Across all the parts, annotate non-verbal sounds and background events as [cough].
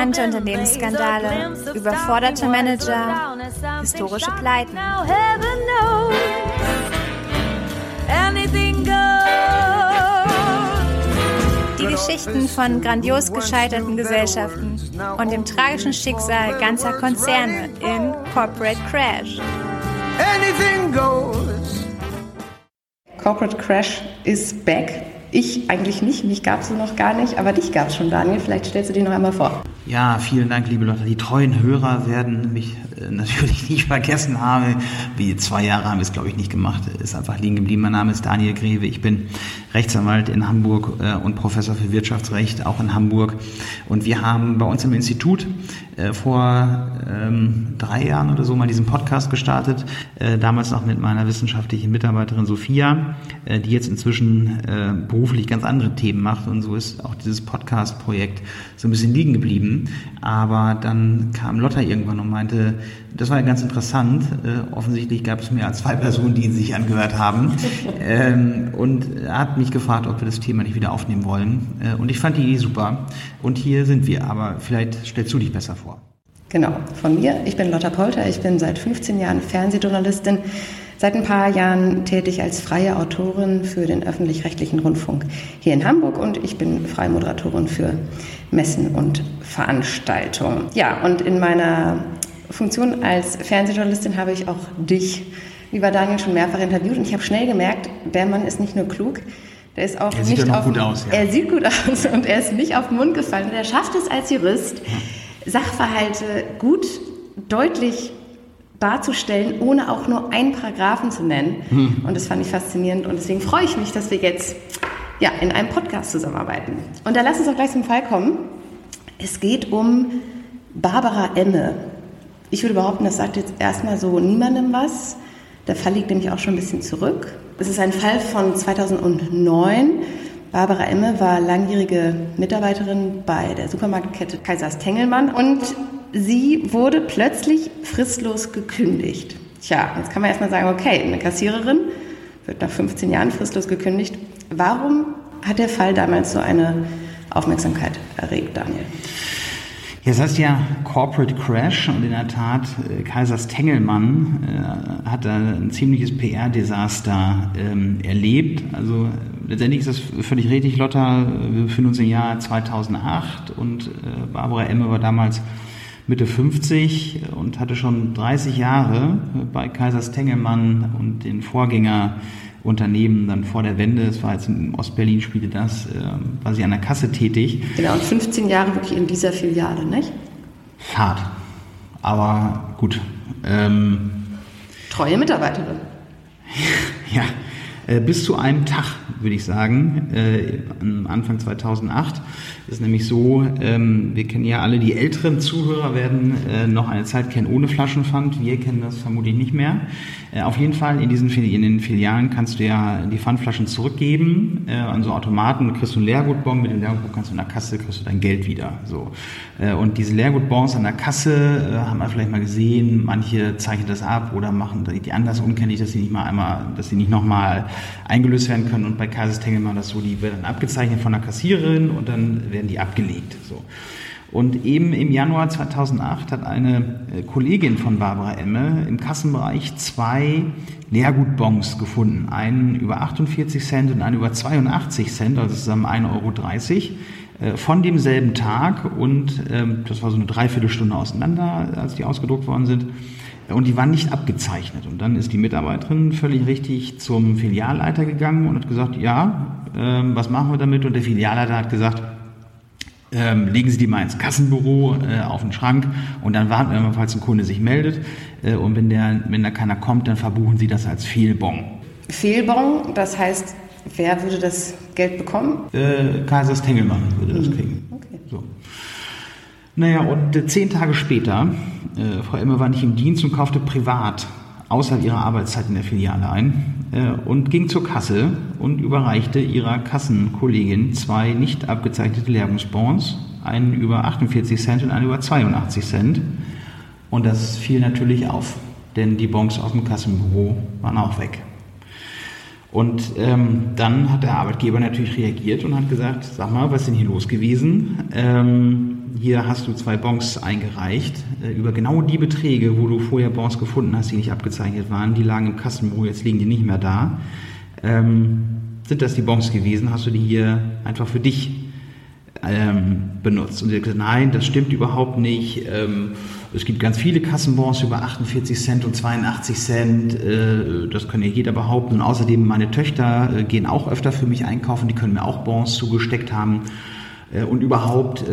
Unbekannte Unternehmensskandale, überforderte Manager, historische Pleiten. Die Geschichten von grandios gescheiterten Gesellschaften und dem tragischen Schicksal ganzer Konzerne in Corporate Crash. Corporate Crash is back. Ich eigentlich nicht, mich gab es noch gar nicht, aber dich gab es schon, Daniel. Vielleicht stellst du dich noch einmal vor. Ja, vielen Dank, liebe Leute. Die treuen Hörer werden mich äh, [laughs] natürlich nicht vergessen haben. Wie zwei Jahre haben wir es, glaube ich, nicht gemacht. Ist einfach liegen geblieben. Mein Name ist Daniel Greve. Ich bin Rechtsanwalt in Hamburg äh, und Professor für Wirtschaftsrecht auch in Hamburg. Und wir haben bei uns im Institut äh, vor ähm, drei Jahren oder so mal diesen Podcast gestartet. Damals noch mit meiner wissenschaftlichen Mitarbeiterin Sophia, die jetzt inzwischen äh, beruflich ganz andere Themen macht. Und so ist auch dieses Podcast-Projekt so ein bisschen liegen geblieben. Aber dann kam Lotta irgendwann und meinte, das war ja ganz interessant. Äh, offensichtlich gab es mehr als zwei Personen, die ihn sich angehört haben. [laughs] ähm, und er hat mich gefragt, ob wir das Thema nicht wieder aufnehmen wollen. Äh, und ich fand die Idee super. Und hier sind wir. Aber vielleicht stellst du dich besser vor. Genau, von mir. Ich bin Lotta Polter. Ich bin seit 15 Jahren Fernsehjournalistin. Seit ein paar Jahren tätig als freie Autorin für den öffentlich-rechtlichen Rundfunk hier in Hamburg und ich bin freie Moderatorin für Messen und Veranstaltungen. Ja, und in meiner Funktion als Fernsehjournalistin habe ich auch dich, lieber Daniel, schon mehrfach interviewt und ich habe schnell gemerkt, der Mann ist nicht nur klug, der ist auch er sieht nicht auch auf, gut aus. Ja. Er sieht gut aus und er ist nicht auf den Mund gefallen. Und er schafft es als Jurist, Sachverhalte gut, deutlich darzustellen, ohne auch nur einen Paragraphen zu nennen. Hm. Und das fand ich faszinierend und deswegen freue ich mich, dass wir jetzt ja, in einem Podcast zusammenarbeiten. Und da lass uns auch gleich zum Fall kommen. Es geht um Barbara Emme. Ich würde behaupten, das sagt jetzt erstmal so niemandem was. Der Fall liegt nämlich auch schon ein bisschen zurück. Es ist ein Fall von 2009. Barbara Emme war langjährige Mitarbeiterin bei der Supermarktkette Kaisers Tengelmann und sie wurde plötzlich fristlos gekündigt. Tja, jetzt kann man erstmal sagen, okay, eine Kassiererin wird nach 15 Jahren fristlos gekündigt. Warum hat der Fall damals so eine Aufmerksamkeit erregt, Daniel? Ja, das heißt ja Corporate Crash und in der Tat, äh, Kaisers Tengelmann äh, hat da ein ziemliches PR-Desaster ähm, erlebt. Also letztendlich ist das völlig richtig, Lotta. Wir befinden uns im Jahr 2008 und äh, Barbara Emme war damals Mitte 50 und hatte schon 30 Jahre bei Kaisers Tengelmann und den Vorgänger Unternehmen dann vor der Wende, es war jetzt in Ostberlin, spielte das, äh, war sie an der Kasse tätig. Genau, und 15 Jahre wirklich in dieser Filiale, nicht? Hart, aber gut. Ähm, Treue Mitarbeiterin. [laughs] ja, bis zu einem Tag, würde ich sagen, äh, Anfang 2008. ist nämlich so, ähm, wir kennen ja alle, die älteren Zuhörer werden äh, noch eine Zeit kennen ohne Flaschenpfand. Wir kennen das vermutlich nicht mehr. Äh, auf jeden Fall in diesen in den Filialen kannst du ja die Pfandflaschen zurückgeben äh, an so Automaten. kriegst du einen Leergutbon. Mit dem Leergutbon kannst du in der Kasse kriegst du dein Geld wieder. So äh, und diese Leergutbons an der Kasse äh, haben wir vielleicht mal gesehen. Manche zeichnen das ab oder machen die anders unkenntlich, dass sie nicht mal einmal, dass sie nicht nochmal eingelöst werden können. Und bei Kaisers Tengelmann das so, die werden abgezeichnet von der Kassiererin und dann werden die abgelegt. So. Und eben im Januar 2008 hat eine äh, Kollegin von Barbara Emme im Kassenbereich zwei Leergutbons gefunden. Einen über 48 Cent und einen über 82 Cent, also zusammen 1,30 Euro, äh, von demselben Tag. Und ähm, das war so eine Dreiviertelstunde auseinander, als die ausgedruckt worden sind. Und die waren nicht abgezeichnet. Und dann ist die Mitarbeiterin völlig richtig zum Filialleiter gegangen und hat gesagt, ja, ähm, was machen wir damit? Und der Filialleiter hat gesagt, ähm, legen Sie die mal ins Kassenbüro äh, auf den Schrank und dann warten wir mal, falls ein Kunde sich meldet. Äh, und wenn, der, wenn da keiner kommt, dann verbuchen Sie das als Fehlbon. Fehlbon, das heißt, wer würde das Geld bekommen? Äh, Kaisers Tengelmann würde das mhm. kriegen. Okay. So. Naja, und äh, zehn Tage später, äh, Frau Emme war nicht im Dienst und kaufte privat außerhalb ihrer Arbeitszeit in der Filiale ein äh, und ging zur Kasse und überreichte ihrer Kassenkollegin zwei nicht abgezeichnete Lehrungsbons, einen über 48 Cent und einen über 82 Cent. Und das fiel natürlich auf, denn die Bons aus dem Kassenbüro waren auch weg. Und ähm, dann hat der Arbeitgeber natürlich reagiert und hat gesagt, sag mal, was ist denn hier los gewesen? Ähm, hier hast du zwei Bons eingereicht äh, über genau die Beträge, wo du vorher Bons gefunden hast, die nicht abgezeichnet waren. Die lagen im Kassenbuch, jetzt liegen die nicht mehr da. Ähm, sind das die Bons gewesen? Hast du die hier einfach für dich ähm, benutzt? Und sie hat gesagt, nein, das stimmt überhaupt nicht. Ähm, es gibt ganz viele Kassenbons über 48 Cent und 82 Cent. Äh, das kann ja jeder behaupten. Und außerdem meine Töchter äh, gehen auch öfter für mich einkaufen. Die können mir auch Bons zugesteckt haben. Äh, und überhaupt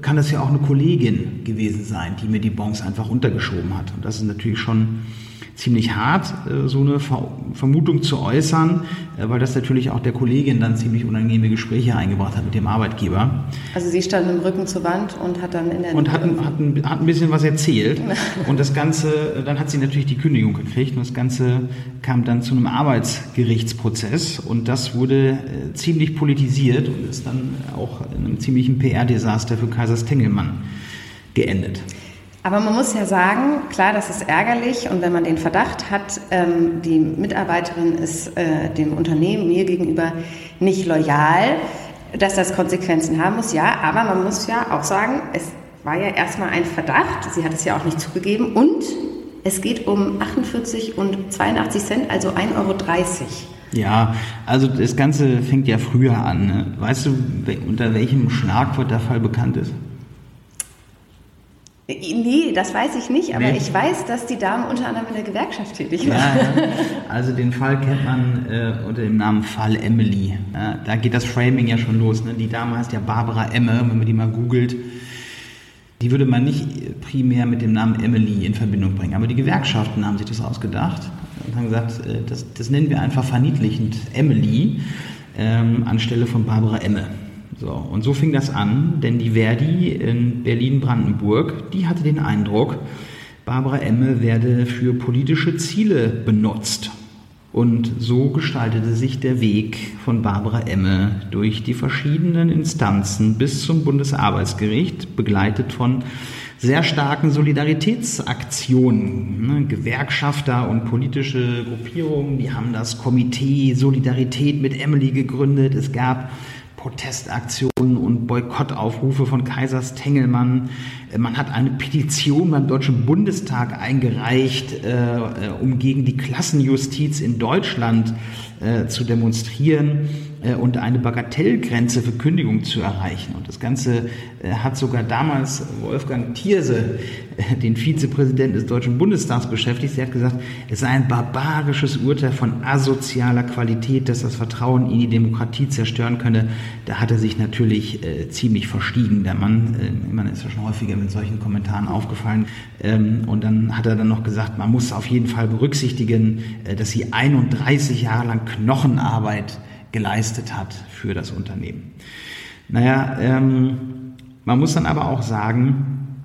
kann das ja auch eine Kollegin gewesen sein, die mir die Bons einfach untergeschoben hat. Und das ist natürlich schon ziemlich hart, äh, so eine Vermutung zu äußern, äh, weil das natürlich auch der Kollegin dann ziemlich unangenehme Gespräche eingebracht hat mit dem Arbeitgeber. Also sie stand im Rücken zur Wand und hat dann in der... Und hat, ein, hat, ein, hat ein bisschen was erzählt. [laughs] und das Ganze, dann hat sie natürlich die Kündigung gekriegt und das Ganze kam dann zu einem Arbeitsgerichtsprozess und das wurde äh, ziemlich politisiert und ist dann auch in einem ziemlichen PR-Desaster für Kaisers Tengelmann geendet. Aber man muss ja sagen, klar, das ist ärgerlich und wenn man den Verdacht hat, ähm, die Mitarbeiterin ist äh, dem Unternehmen, mir gegenüber nicht loyal, dass das Konsequenzen haben muss, ja, aber man muss ja auch sagen, es war ja erstmal ein Verdacht, sie hat es ja auch nicht zugegeben und es geht um 48 und 82 Cent, also 1,30 Euro. Ja, also das Ganze fängt ja früher an. Ne? Weißt du, unter welchem Schlagwort der Fall bekannt ist? Nee, das weiß ich nicht, aber nee. ich weiß, dass die Dame unter anderem in der Gewerkschaft tätig war. Ja. Also den Fall kennt man äh, unter dem Namen Fall Emily. Ja, da geht das Framing ja schon los. Ne? Die Dame heißt ja Barbara Emme, wenn man die mal googelt. Die würde man nicht primär mit dem Namen Emily in Verbindung bringen. Aber die Gewerkschaften haben sich das ausgedacht und haben gesagt, äh, das, das nennen wir einfach verniedlichend Emily ähm, anstelle von Barbara Emme. So, und so fing das an, denn die Verdi in Berlin-Brandenburg, die hatte den Eindruck, Barbara Emme werde für politische Ziele benutzt. Und so gestaltete sich der Weg von Barbara Emme durch die verschiedenen Instanzen bis zum Bundesarbeitsgericht, begleitet von sehr starken Solidaritätsaktionen. Ne? Gewerkschafter und politische Gruppierungen, die haben das Komitee Solidarität mit Emily gegründet. Es gab Protestaktionen und Boykottaufrufe von Kaisers Tengelmann. Äh, man hat eine Petition beim Deutschen Bundestag eingereicht, äh, äh, um gegen die Klassenjustiz in Deutschland äh, zu demonstrieren. Äh, und eine Bagatellgrenze für Kündigung zu erreichen. Und das Ganze äh, hat sogar damals Wolfgang Thierse, äh, den Vizepräsidenten des Deutschen Bundestags, beschäftigt. Er hat gesagt, es sei ein barbarisches Urteil von asozialer Qualität, dass das Vertrauen in die Demokratie zerstören könne. Da hat er sich natürlich äh, ziemlich verstiegen. Der Mann, äh, man ist ja schon häufiger mit solchen Kommentaren aufgefallen. Ähm, und dann hat er dann noch gesagt, man muss auf jeden Fall berücksichtigen, äh, dass sie 31 Jahre lang Knochenarbeit geleistet hat für das Unternehmen. Naja, ähm, man muss dann aber auch sagen,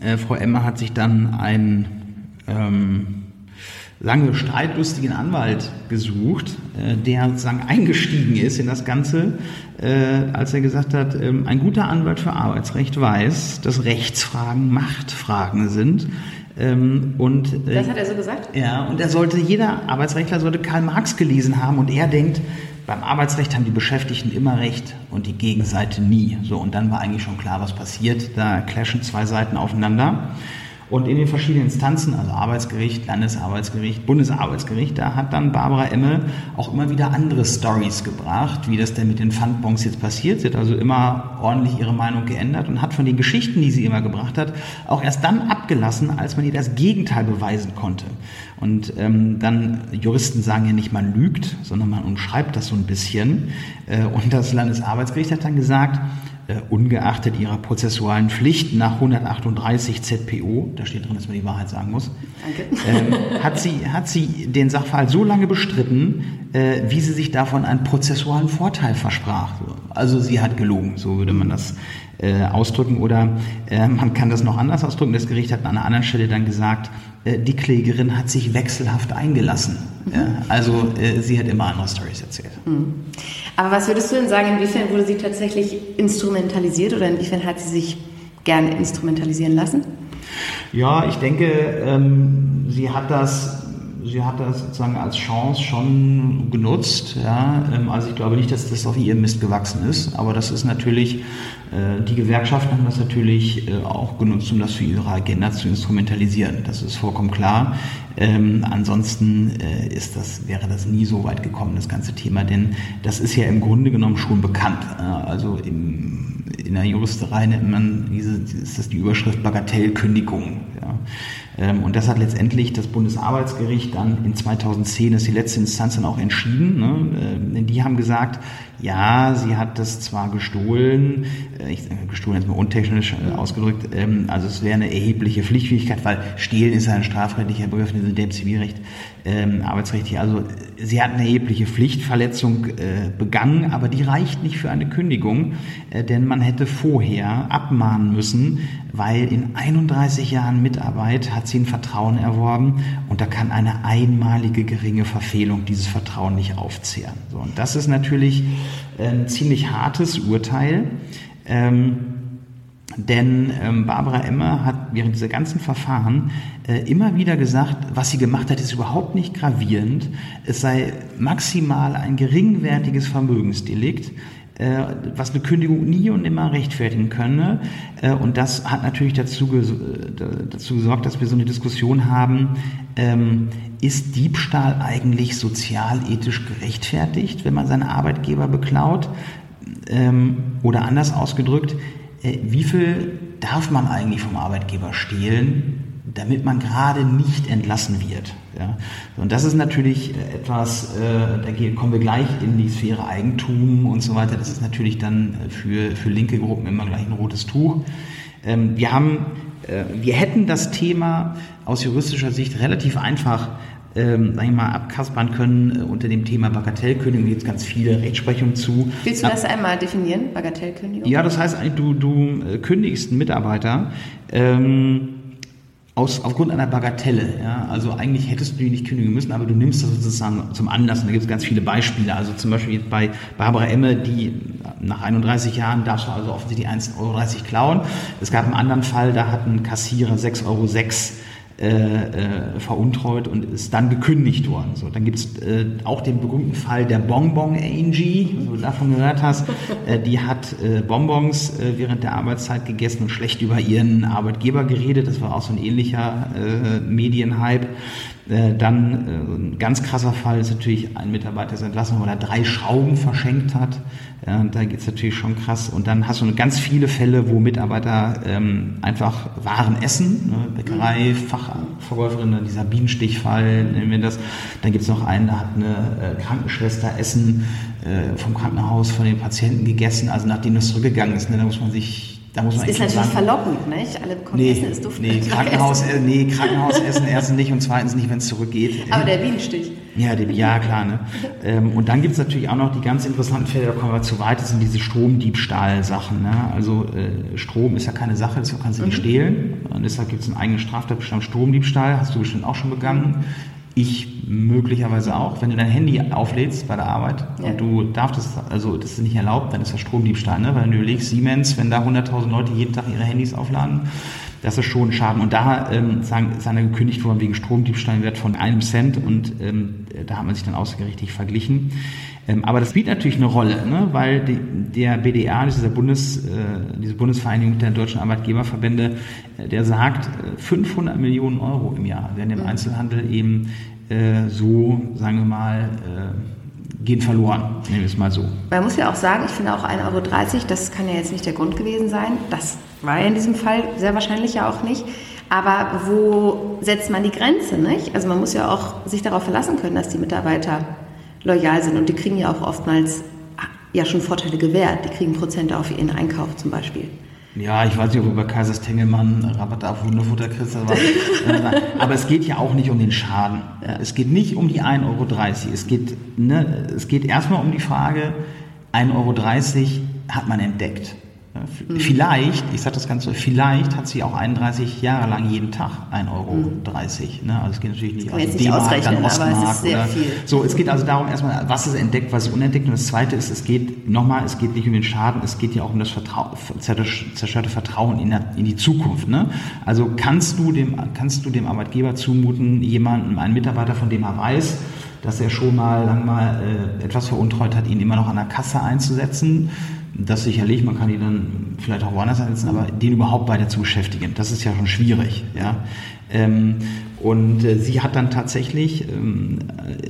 äh, Frau Emmer hat sich dann einen ähm, lange streitlustigen Anwalt gesucht, äh, der sozusagen eingestiegen ist in das Ganze, äh, als er gesagt hat, ähm, ein guter Anwalt für Arbeitsrecht weiß, dass Rechtsfragen Machtfragen sind. Ähm, und, äh, das hat er so gesagt? Ja, und er sollte, jeder Arbeitsrechtler sollte Karl Marx gelesen haben und er denkt, beim Arbeitsrecht haben die Beschäftigten immer recht und die Gegenseite nie. So, und dann war eigentlich schon klar, was passiert. Da clashen zwei Seiten aufeinander. Und in den verschiedenen Instanzen, also Arbeitsgericht, Landesarbeitsgericht, Bundesarbeitsgericht, da hat dann Barbara Emme auch immer wieder andere Stories gebracht, wie das denn mit den Pfandbons jetzt passiert. Sie hat also immer ordentlich ihre Meinung geändert und hat von den Geschichten, die sie immer gebracht hat, auch erst dann abgelassen, als man ihr das Gegenteil beweisen konnte. Und ähm, dann, Juristen sagen ja nicht, man lügt, sondern man umschreibt das so ein bisschen. Äh, und das Landesarbeitsgericht hat dann gesagt, ungeachtet ihrer prozessualen Pflichten nach 138 ZPO, da steht drin, dass man die Wahrheit sagen muss, ähm, hat, sie, hat sie den Sachverhalt so lange bestritten, äh, wie sie sich davon einen prozessualen Vorteil versprach. Also sie hat gelogen, so würde man das äh, ausdrücken. Oder äh, man kann das noch anders ausdrücken. Das Gericht hat an einer anderen Stelle dann gesagt, äh, die Klägerin hat sich wechselhaft eingelassen. Mhm. Ja, also äh, sie hat immer andere Stories erzählt. Mhm. Aber was würdest du denn sagen, inwiefern wurde sie tatsächlich instrumentalisiert oder inwiefern hat sie sich gerne instrumentalisieren lassen? Ja, ich denke, ähm, sie hat das sie hat das sozusagen als Chance schon genutzt. Ja. Ähm, also ich glaube nicht, dass das auf ihrem Mist gewachsen ist, aber das ist natürlich, äh, die Gewerkschaften haben das natürlich äh, auch genutzt, um das für ihre Agenda zu instrumentalisieren. Das ist vollkommen klar. Ähm, ansonsten äh, ist das, wäre das nie so weit gekommen, das ganze Thema, denn das ist ja im Grunde genommen schon bekannt. Äh, also im, in der Juristerei nennt man diese, ist das die Überschrift Bagatellkündigung. Ja. Ähm, und das hat letztendlich das Bundesarbeitsgericht dann in 2010, das ist die letzte Instanz dann auch entschieden. Ne? Ähm, die haben gesagt, ja, sie hat das zwar gestohlen, äh, ich sage gestohlen jetzt mal untechnisch äh, ausgedrückt, ähm, also es wäre eine erhebliche Pflichtfähigkeit, weil stehlen ist ja ein strafrechtlicher Begriff, in dem Zivilrecht, ähm, Arbeitsrecht Also sie hat eine erhebliche Pflichtverletzung äh, begangen, aber die reicht nicht für eine Kündigung, äh, denn man hätte vorher abmahnen müssen, weil in 31 Jahren Mitarbeit hat sie ein Vertrauen erworben und da kann eine einmalige geringe Verfehlung dieses Vertrauen nicht aufzehren. So, und das ist natürlich ein ziemlich hartes Urteil. Ähm, denn ähm, Barbara Emmer hat während dieser ganzen Verfahren äh, immer wieder gesagt, was sie gemacht hat, ist überhaupt nicht gravierend. Es sei maximal ein geringwertiges Vermögensdelikt, äh, was eine Kündigung nie und nimmer rechtfertigen könne. Äh, und das hat natürlich dazu, ges dazu gesorgt, dass wir so eine Diskussion haben, ähm, ist Diebstahl eigentlich sozialethisch gerechtfertigt, wenn man seinen Arbeitgeber beklaut? Ähm, oder anders ausgedrückt, äh, wie viel darf man eigentlich vom Arbeitgeber stehlen, damit man gerade nicht entlassen wird. Ja? Und das ist natürlich äh, etwas, äh, da kommen wir gleich in die Sphäre Eigentum und so weiter. Das ist natürlich dann für, für linke Gruppen immer gleich ein rotes Tuch. Ähm, wir haben, wir hätten das Thema aus juristischer Sicht relativ einfach ähm, sag ich mal, abkaspern können äh, unter dem Thema Bagatellkündigung. Da gibt es ganz viele Rechtsprechungen zu. Willst du das einmal definieren, Bagatellkündigung? Ja, das heißt, du, du äh, kündigst einen Mitarbeiter ähm, aus, aufgrund einer Bagatelle. Ja? Also eigentlich hättest du die nicht kündigen müssen, aber du nimmst das sozusagen zum Anlass. Und da gibt es ganz viele Beispiele. Also zum Beispiel bei Barbara Emme, die nach 31 Jahren darfst du also offensichtlich 1,30 Euro klauen. Es gab einen anderen Fall, da hat ein Kassierer 6,06 Euro äh, äh, veruntreut und ist dann gekündigt worden. So, dann gibt es äh, auch den berühmten Fall der Bonbon Angie, wenn du davon gehört hast. [laughs] Äh, die hat äh, Bonbons äh, während der Arbeitszeit gegessen und schlecht über ihren Arbeitgeber geredet. Das war auch so ein ähnlicher äh, Medienhype. Äh, dann äh, ein ganz krasser Fall ist natürlich ein Mitarbeiter ist entlassen, weil er drei Schrauben verschenkt hat. Da geht's natürlich schon krass. Und dann hast du ganz viele Fälle, wo Mitarbeiter ähm, einfach Waren essen. Ne? Bäckerei, Fachverkäuferin, dieser Bienenstichfall, nehmen wir das. Dann gibt's noch einen, da hat eine äh, Krankenschwester Essen vom Krankenhaus von den Patienten gegessen, also nachdem das zurückgegangen ist. Ne? Da muss man sich da muss man das ist natürlich sagen, verlockend, nicht? Alle bekommen nee, Essen, ist duftet. Nee, [laughs] Krankenhaus, äh, nee, Krankenhausessen erstens nicht und zweitens nicht, wenn es zurückgeht. [laughs] Aber der Bienenstich. Ja, die, ja klar. Ne? Ähm, und dann gibt es natürlich auch noch die ganz interessanten Fälle, da kommen wir zu weit, das sind diese Stromdiebstahl-Sachen. Ne? Also äh, Strom ist ja keine Sache, das kannst du nicht mhm. stehlen. Und deshalb gibt es einen eigenen Straftatbestand Stromdiebstahl, hast du bestimmt auch schon begangen. Ich möglicherweise auch. Wenn du dein Handy auflädst bei der Arbeit ja. und du darfst es, also das ist nicht erlaubt, dann ist das Stromdiebstahl, ne? Weil du überlegst, Siemens, wenn da 100.000 Leute jeden Tag ihre Handys aufladen, das ist schon ein Schaden. Und da ähm, sagen, ist einer gekündigt worden wegen Stromdiebstahl Wert von einem Cent und ähm, da hat man sich dann außergerichtlich verglichen. Ähm, aber das spielt natürlich eine Rolle, ne? weil die, der BDA, dieser Bundes, äh, diese Bundesvereinigung der deutschen Arbeitgeberverbände, äh, der sagt, 500 äh, Millionen Euro im Jahr werden im mhm. Einzelhandel eben so, sagen wir mal, gehen verloren, nehmen wir es mal so. Man muss ja auch sagen, ich finde auch 1,30 Euro, das kann ja jetzt nicht der Grund gewesen sein. Das war ja in diesem Fall sehr wahrscheinlich ja auch nicht. Aber wo setzt man die Grenze, nicht? Also man muss ja auch sich darauf verlassen können, dass die Mitarbeiter loyal sind. Und die kriegen ja auch oftmals ja schon Vorteile gewährt. Die kriegen Prozente auf ihren Einkauf zum Beispiel. Ja, ich weiß nicht, ob du bei Kaisers Tengelmann Rabatt auf Hundefutter kriegst. Aber, aber es geht ja auch nicht um den Schaden. Ja. Es geht nicht um die 1,30 Euro. Es geht, ne, es geht erstmal um die Frage, 1,30 Euro hat man entdeckt. Mhm. Vielleicht, ich sage das Ganze, vielleicht hat sie auch 31 Jahre lang jeden Tag 1,30 Euro. Mhm. Ne? Also es geht natürlich nicht, also D-Mark, dann Ostmark. Oder, viel. So, es geht also darum erstmal, was ist entdeckt, was ist unentdeckt. Und das Zweite ist, es geht nochmal, es geht nicht um den Schaden, es geht ja auch um das Vertrau zerstörte Vertrauen in, der, in die Zukunft. Ne? Also kannst du, dem, kannst du dem Arbeitgeber zumuten, jemanden, einen Mitarbeiter, von dem er weiß, dass er schon mal lang mal äh, etwas veruntreut hat, ihn immer noch an der Kasse einzusetzen. Das sicherlich, man kann ihn dann vielleicht auch woanders einsetzen, aber den überhaupt weiter zu beschäftigen, das ist ja schon schwierig. Ja? Ähm, und äh, sie hat dann tatsächlich ähm,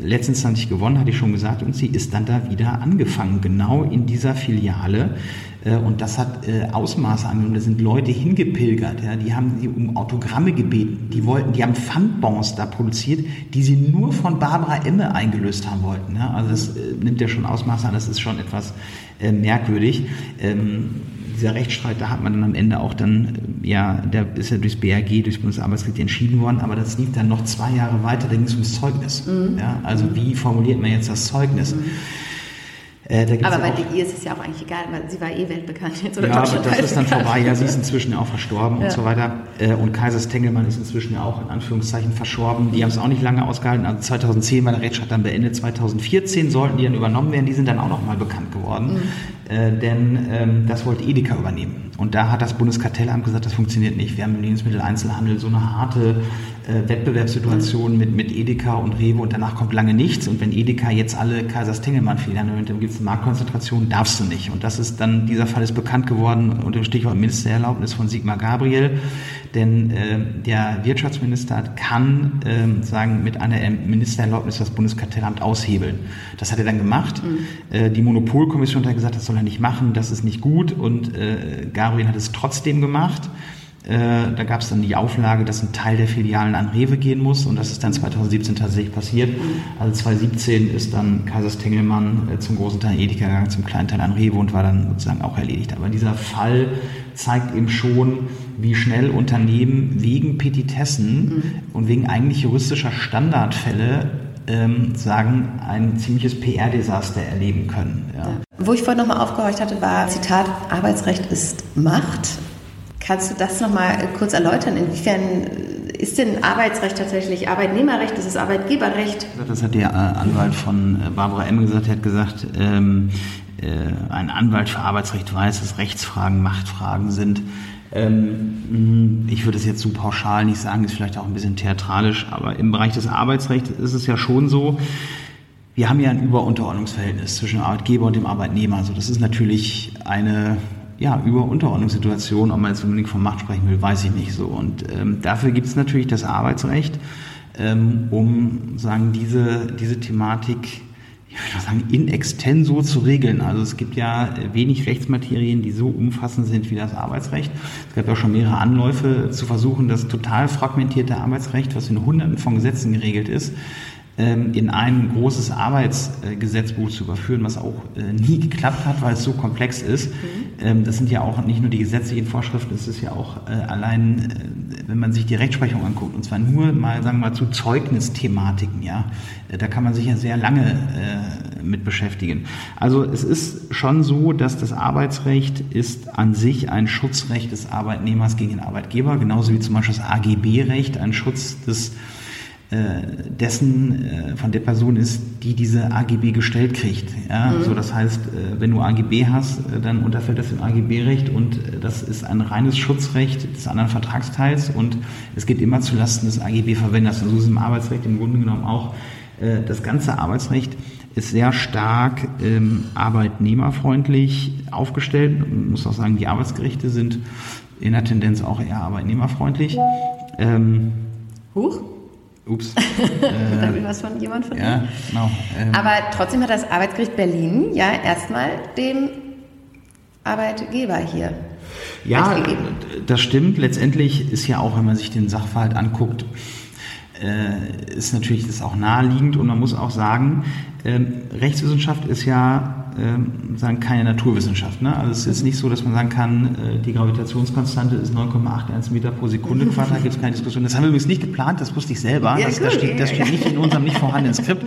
letztinstanzlich gewonnen, hatte ich schon gesagt, und sie ist dann da wieder angefangen, genau in dieser Filiale und das hat äh, Ausmaße angenommen. Da sind Leute hingepilgert, ja, die haben sie um Autogramme gebeten. Die wollten, die haben Pfandbons da produziert, die sie nur von Barbara Emme eingelöst haben wollten. Ja. Also das äh, nimmt ja schon Ausmaße an. Das ist schon etwas äh, merkwürdig. Ähm, dieser Rechtsstreit, da hat man dann am Ende auch dann, ja, der ist ja durchs BRG, durchs Bundesarbeitsgericht entschieden worden, aber das lief dann noch zwei Jahre weiter, da ging es ums Zeugnis. Mhm. Ja, also wie formuliert man jetzt das Zeugnis? Mhm. Äh, aber bei ihr ist es ja auch eigentlich egal, weil sie war eh weltbekannt jetzt oder Ja, aber das ist dann vorbei. Ja, sie ist inzwischen auch verstorben ja. und so weiter. Äh, und Kaisers Tengelmann ist inzwischen ja auch in Anführungszeichen verstorben. Die haben es auch nicht lange ausgehalten. Also 2010 war der Rechtsstreit dann beendet. 2014 sollten die dann übernommen werden. Die sind dann auch nochmal bekannt geworden. Mhm. Äh, denn ähm, das wollte Edeka übernehmen. Und da hat das Bundeskartellamt gesagt, das funktioniert nicht. Wir haben im Lebensmitteleinzelhandel so eine harte äh, Wettbewerbssituation mit, mit Edeka und Rewe und danach kommt lange nichts. Und wenn Edeka jetzt alle Kaisers Tengelmann-Filialen nimmt, dann gibt es eine Marktkonzentration, darfst du nicht. Und das ist dann, dieser Fall ist bekannt geworden unter dem Stichwort Ministererlaubnis von Sigmar Gabriel. Denn äh, der Wirtschaftsminister kann äh, sagen, mit einer Ministererlaubnis das Bundeskartellamt aushebeln. Das hat er dann gemacht. Mhm. Äh, die Monopolkommission hat gesagt, das soll er nicht machen, das ist nicht gut. Und äh, Gabriel hat es trotzdem gemacht. Äh, da gab es dann die Auflage, dass ein Teil der Filialen an Rewe gehen muss und das ist dann 2017 tatsächlich passiert. Also 2017 ist dann Kaisers Tengelmann äh, zum großen Teil Edeka gegangen, zum kleinen Teil an Rewe und war dann sozusagen auch erledigt. Aber dieser Fall zeigt eben schon, wie schnell Unternehmen wegen Petitessen mhm. und wegen eigentlich juristischer Standardfälle ähm, sagen, ein ziemliches PR-Desaster erleben können. Ja. Wo ich vorhin nochmal aufgehorcht hatte, war Zitat, Arbeitsrecht ist Macht. Kannst du das nochmal kurz erläutern? Inwiefern ist denn Arbeitsrecht tatsächlich Arbeitnehmerrecht? Ist es Arbeitgeberrecht? Das hat der äh, Anwalt von äh, Barbara M. gesagt. Er hat gesagt, ähm, äh, ein Anwalt für Arbeitsrecht weiß, dass Rechtsfragen Machtfragen sind. Ähm, ich würde es jetzt so pauschal nicht sagen, ist vielleicht auch ein bisschen theatralisch, aber im Bereich des Arbeitsrechts ist es ja schon so, wir haben ja ein Überunterordnungsverhältnis zwischen dem Arbeitgeber und dem Arbeitnehmer. Also das ist natürlich eine ja, über Unterordnungssituation, ob man jetzt unbedingt von Macht sprechen will, weiß ich nicht so. Und ähm, dafür gibt es natürlich das Arbeitsrecht, ähm, um sagen, diese, diese Thematik ich würde sagen, in extenso zu regeln. Also es gibt ja wenig Rechtsmaterien, die so umfassend sind wie das Arbeitsrecht. Es gab ja auch schon mehrere Anläufe zu versuchen, das total fragmentierte Arbeitsrecht, was in Hunderten von Gesetzen geregelt ist, in ein großes Arbeitsgesetzbuch zu überführen, was auch äh, nie geklappt hat, weil es so komplex ist. Mhm. Ähm, das sind ja auch nicht nur die gesetzlichen Vorschriften, es ist ja auch äh, allein, äh, wenn man sich die Rechtsprechung anguckt, und zwar nur mal, sagen wir mal, zu Zeugnisthematiken, ja, da kann man sich ja sehr lange mit beschäftigen. Also es ist schon so, dass das Arbeitsrecht ist an sich ein Schutzrecht des Arbeitnehmers gegen den Arbeitgeber, genauso wie zum Beispiel das AGB-Recht ein Schutz des äh, dessen äh, von der Person ist, die diese AGB gestellt kriegt. Ja? Mhm. So, das heißt, äh, wenn du AGB hast, dann unterfällt das dem AGB-Recht und das ist ein reines Schutzrecht des anderen Vertragsteils und es geht immer zulasten des AGB-Verwenders. Und so ist im Arbeitsrecht im Grunde genommen auch das ganze Arbeitsrecht ist sehr stark ähm, arbeitnehmerfreundlich aufgestellt. Man muss auch sagen, die Arbeitsgerichte sind in der Tendenz auch eher arbeitnehmerfreundlich. Ähm, Huch? Ups. [laughs] da will was von jemand von Ja, genau. Ähm. Aber trotzdem hat das Arbeitsgericht Berlin ja erstmal dem Arbeitgeber hier. Ja, das stimmt. Letztendlich ist ja auch, wenn man sich den Sachverhalt anguckt, äh, ist natürlich das auch naheliegend und man muss auch sagen, ähm, Rechtswissenschaft ist ja ähm, sagen keine Naturwissenschaft. Ne? Also es ist nicht so, dass man sagen kann, äh, die Gravitationskonstante ist 9,81 Meter pro Sekunde Quadrat, gibt es keine Diskussion. Das haben wir übrigens nicht geplant, das wusste ich selber. Ja, das, das, steht, das steht nicht in unserem nicht vorhandenen Skript.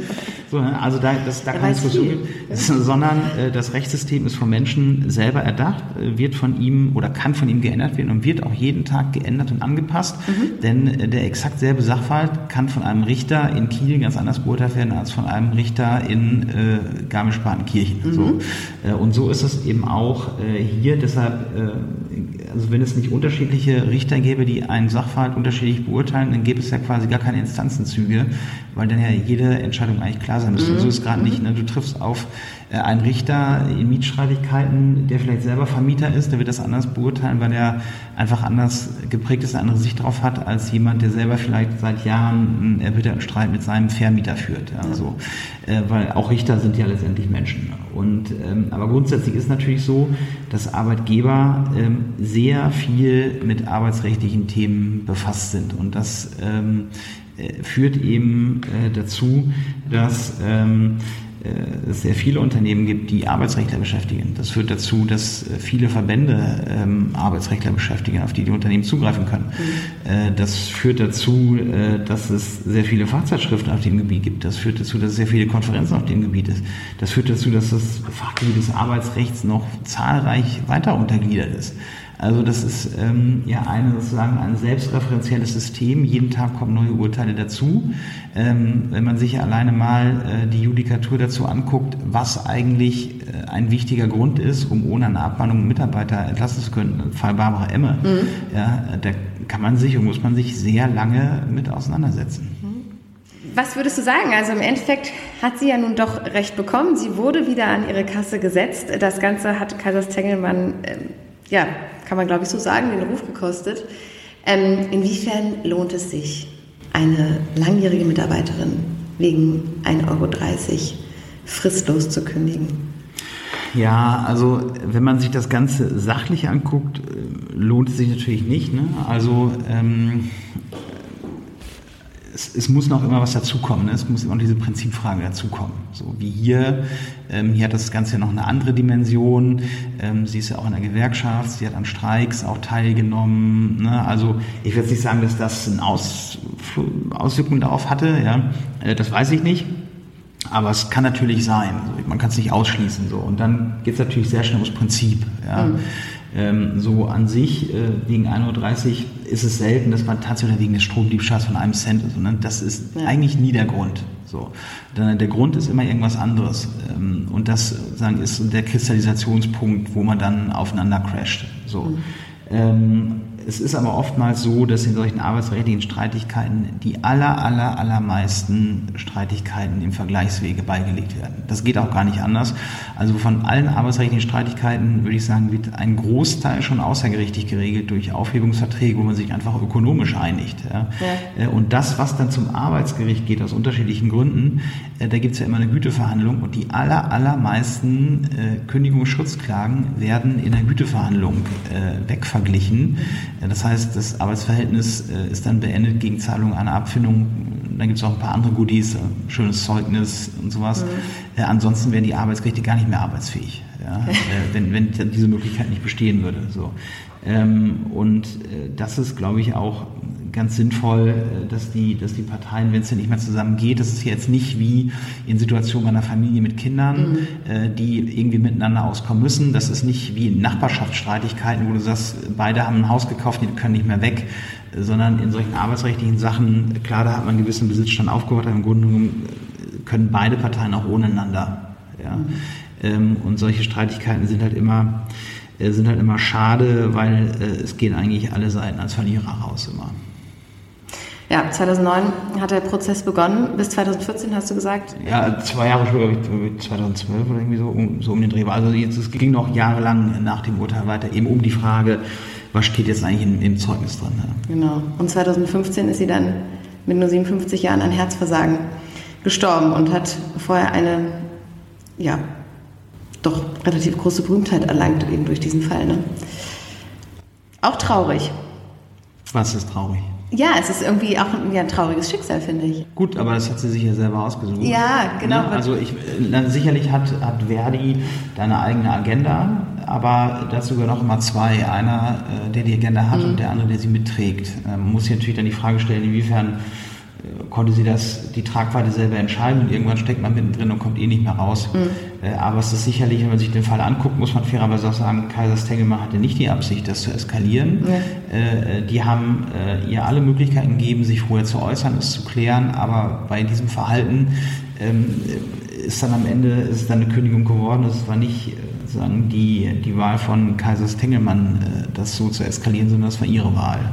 So, ne? also da, das, da keine Diskussion gibt, [laughs] sondern äh, das Rechtssystem ist vom Menschen selber erdacht, äh, wird von ihm oder kann von ihm geändert werden und wird auch jeden Tag geändert und angepasst, mhm. denn äh, der exakt selbe Sachverhalt kann von einem Richter in Kiel ganz anders beurteilt werden als von einem Richter in äh, Garmisch-Partenkirchen. Mhm. So. Äh, und so ist es eben auch äh, hier, deshalb, äh, also wenn es nicht unterschiedliche Richter gäbe, die einen Sachverhalt unterschiedlich beurteilen, dann gäbe es ja quasi gar keine Instanzenzüge, weil dann ja jede Entscheidung eigentlich klar sein müsste. Mhm. So ist es gerade nicht. Ne? Du triffst auf äh, einen Richter in Mietstreitigkeiten, der vielleicht selber Vermieter ist, der wird das anders beurteilen, weil er einfach anders geprägt ist, eine andere Sicht drauf hat, als jemand, der selber vielleicht seit Jahren einen erbitterten Streit mit seinem Vermieter führt. Ja, so. Äh, weil auch Richter sind ja letztendlich Menschen. Und, ähm, aber grundsätzlich ist natürlich so, dass Arbeitgeber ähm, sehr viel mit arbeitsrechtlichen Themen befasst sind. Und das ähm, äh, führt eben äh, dazu, dass ähm, äh, es sehr viele Unternehmen gibt, die Arbeitsrechtler beschäftigen. Das führt dazu, dass viele Verbände ähm, Arbeitsrechtler beschäftigen, auf die die Unternehmen zugreifen können. Mhm. Äh, das führt dazu, äh, dass es sehr viele Fachzeitschriften auf dem Gebiet gibt. Das führt dazu, dass es sehr viele Konferenzen auf dem Gebiet ist. Das führt dazu, dass das Fachgebiet des Arbeitsrechts noch zahlreich weiter untergliedert ist. Also das ist ähm, ja eine, sozusagen ein selbstreferenzielles System. Jeden Tag kommen neue Urteile dazu. Ähm, wenn man sich alleine mal äh, die Judikatur dazu anguckt, was eigentlich äh, ein wichtiger Grund ist, um ohne eine Abmahnung Mitarbeiter entlassen zu können, Fall Barbara Emme, mhm. ja, da kann man sich und muss man sich sehr lange mit auseinandersetzen. Was würdest du sagen? Also im Endeffekt hat sie ja nun doch recht bekommen. Sie wurde wieder an ihre Kasse gesetzt. Das Ganze hat Kaisers Tengelmann äh, ja, kann man glaube ich so sagen, den Ruf gekostet. Ähm, inwiefern lohnt es sich, eine langjährige Mitarbeiterin wegen 1,30 Euro fristlos zu kündigen? Ja, also wenn man sich das Ganze sachlich anguckt, äh, lohnt es sich natürlich nicht. Ne? Also ähm, es, es, muss noch immer was dazukommen. Ne? Es muss immer diese Prinzipfrage dazukommen. So wie hier. Ähm, hier hat das Ganze ja noch eine andere Dimension. Ähm, sie ist ja auch in der Gewerkschaft. Sie hat an Streiks auch teilgenommen. Ne? Also ich würde nicht sagen, dass das eine Aus, Auswirkung darauf hatte. Ja? Äh, das weiß ich nicht. Aber es kann natürlich sein. Man kann es nicht ausschließen. So. Und dann geht es natürlich sehr schnell ums Prinzip. Ja? Mhm. Ähm, so an sich, äh, wegen 1,30 Uhr ist es selten, dass man tatsächlich wegen des Stromdiebstahls von einem Cent ist. Ne? Das ist ja. eigentlich nie der Grund. So. Der Grund ist immer irgendwas anderes. Ähm, und das sagen, ist der Kristallisationspunkt, wo man dann aufeinander crasht. So. Mhm. Ähm, es ist aber oftmals so, dass in solchen arbeitsrechtlichen Streitigkeiten die aller, aller, allermeisten Streitigkeiten im Vergleichswege beigelegt werden. Das geht auch gar nicht anders. Also von allen arbeitsrechtlichen Streitigkeiten würde ich sagen, wird ein Großteil schon außergerichtlich geregelt durch Aufhebungsverträge, wo man sich einfach ökonomisch einigt. Ja. Ja. Äh, und das, was dann zum Arbeitsgericht geht, aus unterschiedlichen Gründen, äh, da gibt es ja immer eine Güteverhandlung und die aller, allermeisten äh, Kündigungsschutzklagen werden in der Güteverhandlung wegverglichen. Das heißt, das Arbeitsverhältnis äh, ist dann beendet gegen Zahlung einer Abfindung. Dann gibt es auch ein paar andere Goodies, äh, schönes Zeugnis und sowas. Mhm. Äh, ansonsten wären die Arbeitsgerichte gar nicht mehr arbeitsfähig, ja? [laughs] wenn, wenn diese Möglichkeit nicht bestehen würde. So. Ähm, und das ist, glaube ich, auch ganz sinnvoll, äh, dass die, dass die Parteien, wenn es denn nicht mehr zusammen geht, das ist jetzt nicht wie in Situationen einer Familie mit Kindern, mhm. Äh, die irgendwie miteinander auskommen müssen. Das ist nicht wie in Nachbarschaftsstreitigkeiten, wo du sagst, beide haben ein Haus gekauft, die können nicht mehr weg, sondern in solchen arbeitsrechtlichen Sachen, klar, da hat man einen gewissen Besitzstand aufgebaut, aber im Grunde genommen äh, können beide Parteien auch ohneinander. Ja? Mhm. Ähm, und solche Streitigkeiten sind halt immer sind halt immer schade, weil es gehen eigentlich alle Seiten als Verlierer raus immer. Ja, 2009 hat der Prozess begonnen. Bis 2014 hast du gesagt? Ja, zwei Jahre später, glaube ich, 2012 oder irgendwie so, um, so um den Dreh. Also jetzt, es ging noch jahrelang nach dem Urteil weiter, eben um die Frage, was steht jetzt eigentlich im, im Zeugnis drin. Ja. Genau. Und 2015 ist sie dann mit nur 57 Jahren an Herzversagen gestorben und hat vorher eine, ja, doch relativ große Berühmtheit erlangt, eben durch diesen Fall. Ne? Auch traurig. Was ist traurig? Ja, es ist irgendwie auch ein, ja, ein trauriges Schicksal, finde ich. Gut, aber das hat sie sich ja selber ausgesucht. Ja, genau. Ne? Also ich, sicherlich hat, hat Verdi deine eigene Agenda, aber dazu gehören auch immer zwei. Einer, äh, der die Agenda hat mhm. und der andere, der sie mitträgt. Man muss sich natürlich dann die Frage stellen, inwiefern konnte sie das, die Tragweite selber entscheiden und irgendwann steckt man mittendrin und kommt eh nicht mehr raus. Mhm. Äh, aber es ist sicherlich, wenn man sich den Fall anguckt, muss man fairerweise auch sagen, Kaiser Stengelmann hatte nicht die Absicht, das zu eskalieren. Äh, die haben äh, ihr alle Möglichkeiten gegeben, sich vorher zu äußern, es zu klären, aber bei diesem Verhalten ähm, ist dann am Ende ist dann eine Kündigung geworden. Es war nicht sozusagen die, die Wahl von Kaiser Stengelmann, das so zu eskalieren, sondern das war ihre Wahl.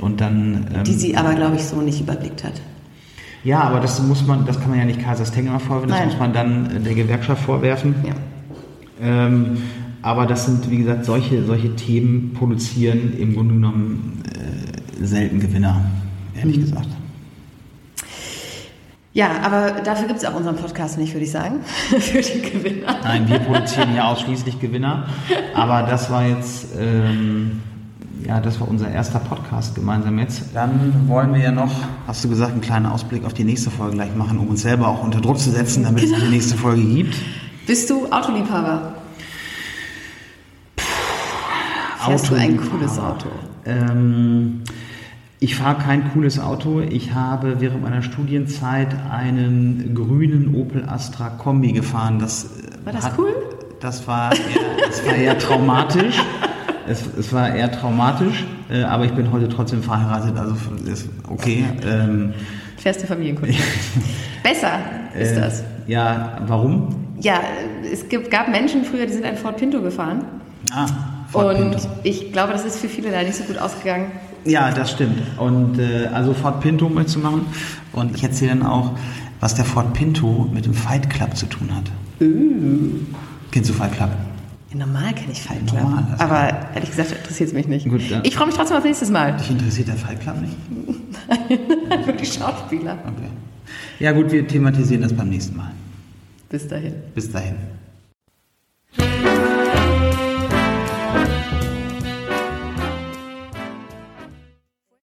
Und dann, ähm, die sie aber, glaube ich, so nicht überblickt hat. Ja, aber das muss man, das kann man ja nicht Kaiser Stengelmann vorwerfen, das Nein. muss man dann der Gewerkschaft vorwerfen. Ja. Ähm, aber das sind, wie gesagt, solche, solche Themen produzieren im Grunde genommen äh, selten Gewinner, ehrlich mhm. gesagt. Ja, aber dafür gibt es auch unseren Podcast nicht, würde ich sagen, [laughs] für die Gewinner. Nein, wir produzieren ja ausschließlich Gewinner. [laughs] Aber das war jetzt ähm, ja, das war unser erster Podcast gemeinsam jetzt. Dann wollen wir ja noch, hast du gesagt, einen kleinen Ausblick auf die nächste Folge gleich machen, um uns selber auch unter Druck zu setzen, damit genau. es eine nächste Folge gibt. Bist du Autoliebhaber? Fährst Auto du ein cooles Auto? Ähm, ich fahre kein cooles Auto. Ich habe während meiner Studienzeit einen grünen Opel Astra Kombi gefahren. Das war das hat, cool? Das war eher, das war eher traumatisch. [laughs] es, es war eher traumatisch, äh, aber ich bin heute trotzdem verheiratet, also ist okay. Ähm, du Familienkunde. [laughs] Besser ist äh, das. Ja, warum? Ja, es gab Menschen früher, die sind ein Ford Pinto gefahren. Ah, Ford Und Pinto. ich glaube, das ist für viele da nicht so gut ausgegangen. Ja, das stimmt. Und äh, also Ford Pinto mitzumachen. Und ich erzähle dann auch, was der Ford Pinto mit dem Fight Club zu tun hat. Uh. Kennst du Fight Club? Normal kenne ich Club. Normal, aber ehrlich gesagt interessiert es mich nicht. Gut, ich freue mich trotzdem auf nächstes Mal. Dich interessiert der Club nicht? Nein, nur die Schauspieler. Okay. Ja gut, wir thematisieren das beim nächsten Mal. Bis dahin. Bis dahin.